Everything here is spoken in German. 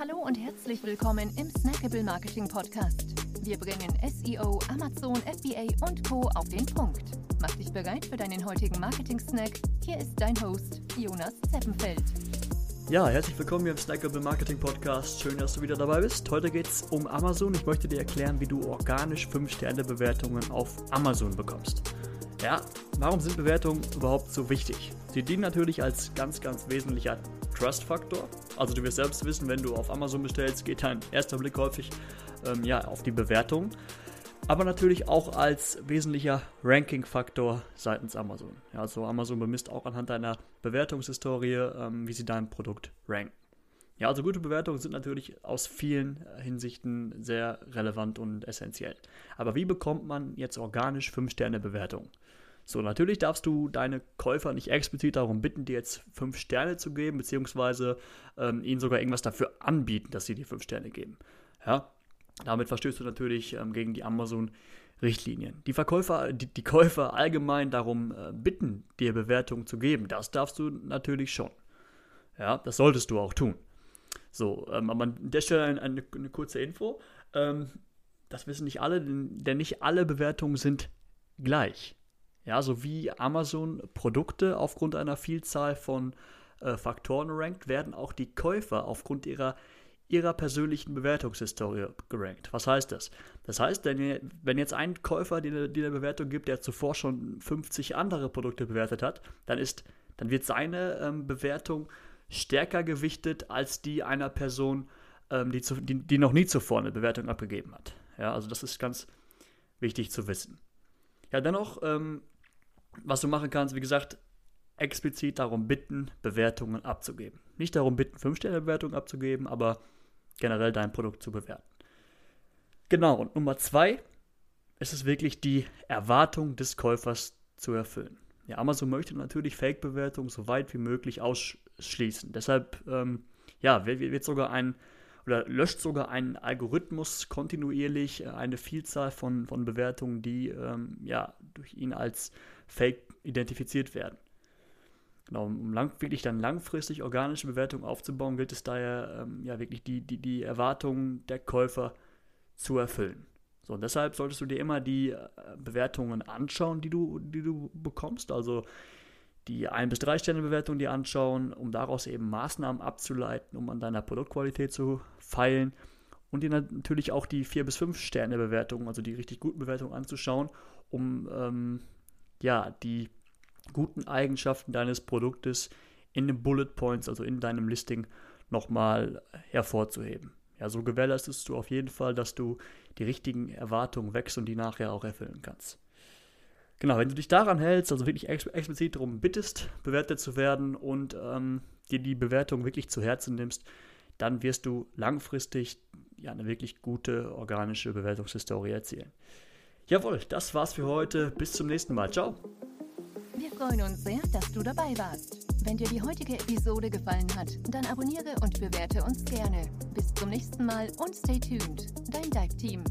Hallo und herzlich willkommen im Snackable Marketing Podcast. Wir bringen SEO, Amazon, FBA und Co. auf den Punkt. Mach dich bereit für deinen heutigen Marketing-Snack. Hier ist dein Host, Jonas Zeppenfeld. Ja, herzlich willkommen hier im Snackable Marketing Podcast. Schön, dass du wieder dabei bist. Heute geht es um Amazon. Ich möchte dir erklären, wie du organisch 5-Sterne-Bewertungen auf Amazon bekommst. Ja, warum sind Bewertungen überhaupt so wichtig? Sie dienen natürlich als ganz, ganz wesentlicher Trust-Faktor. Also du wirst selbst wissen, wenn du auf Amazon bestellst, geht dein erster Blick häufig ähm, ja, auf die Bewertung. Aber natürlich auch als wesentlicher Ranking-Faktor seitens Amazon. Ja, also Amazon bemisst auch anhand deiner Bewertungshistorie, ähm, wie sie dein Produkt ranken. Ja, also gute Bewertungen sind natürlich aus vielen Hinsichten sehr relevant und essentiell. Aber wie bekommt man jetzt organisch 5-Sterne-Bewertungen? So, natürlich darfst du deine Käufer nicht explizit darum bitten, dir jetzt 5 Sterne zu geben, beziehungsweise ähm, ihnen sogar irgendwas dafür anbieten, dass sie dir 5 Sterne geben. Ja, damit verstößt du natürlich ähm, gegen die Amazon-Richtlinien. Die Verkäufer, die, die, Käufer allgemein darum äh, bitten, dir Bewertungen zu geben, das darfst du natürlich schon. Ja, das solltest du auch tun. So, ähm, aber an der Stelle eine, eine, eine kurze Info. Ähm, das wissen nicht alle, denn, denn nicht alle Bewertungen sind gleich. Ja, so wie Amazon Produkte aufgrund einer Vielzahl von äh, Faktoren rankt, werden auch die Käufer aufgrund ihrer, ihrer persönlichen Bewertungshistorie gerankt. Was heißt das? Das heißt, wenn, jetzt ein Käufer dir eine Bewertung gibt, der zuvor schon 50 andere Produkte bewertet hat, dann, ist, dann wird seine ähm, Bewertung stärker gewichtet als die einer Person, ähm, die, zu, die, die noch nie zuvor eine Bewertung abgegeben hat. Ja, also das ist ganz wichtig zu wissen. Ja, dennoch, ähm, was du machen kannst, wie gesagt, explizit darum bitten, Bewertungen abzugeben. Nicht darum bitten, 5-Sterne-Bewertungen abzugeben, aber generell dein Produkt zu bewerten. Genau, und Nummer zwei ist es wirklich die Erwartung des Käufers zu erfüllen. Ja, Amazon möchte natürlich Fake-Bewertungen so weit wie möglich ausschließen. Deshalb ähm, ja, wird, sogar ein oder löscht sogar ein Algorithmus kontinuierlich äh, eine Vielzahl von, von Bewertungen, die ähm, ja, durch ihn als Fake identifiziert werden. Genau, um lang, wirklich dann langfristig organische Bewertungen aufzubauen, gilt es daher, ähm, ja, wirklich die, die, die Erwartungen der Käufer zu erfüllen. So, und deshalb solltest du dir immer die äh, Bewertungen anschauen, die du, die du bekommst. Also die 1 bis 3 Sterne Bewertung dir anschauen, um daraus eben Maßnahmen abzuleiten, um an deiner Produktqualität zu feilen und dir natürlich auch die 4 bis 5 Sterne Bewertung, also die richtig guten Bewertungen anzuschauen, um ähm, ja, die guten Eigenschaften deines Produktes in den Bullet Points, also in deinem Listing, nochmal hervorzuheben. Ja, so gewährleistest du auf jeden Fall, dass du die richtigen Erwartungen wächst und die nachher auch erfüllen kannst. Genau, wenn du dich daran hältst, also wirklich ex explizit darum bittest, bewertet zu werden und ähm, dir die Bewertung wirklich zu Herzen nimmst, dann wirst du langfristig ja, eine wirklich gute organische Bewertungshistorie erzielen. Jawohl, das war's für heute. Bis zum nächsten Mal. Ciao. Wir freuen uns sehr, dass du dabei warst. Wenn dir die heutige Episode gefallen hat, dann abonniere und bewerte uns gerne. Bis zum nächsten Mal und stay tuned. Dein Dive Team.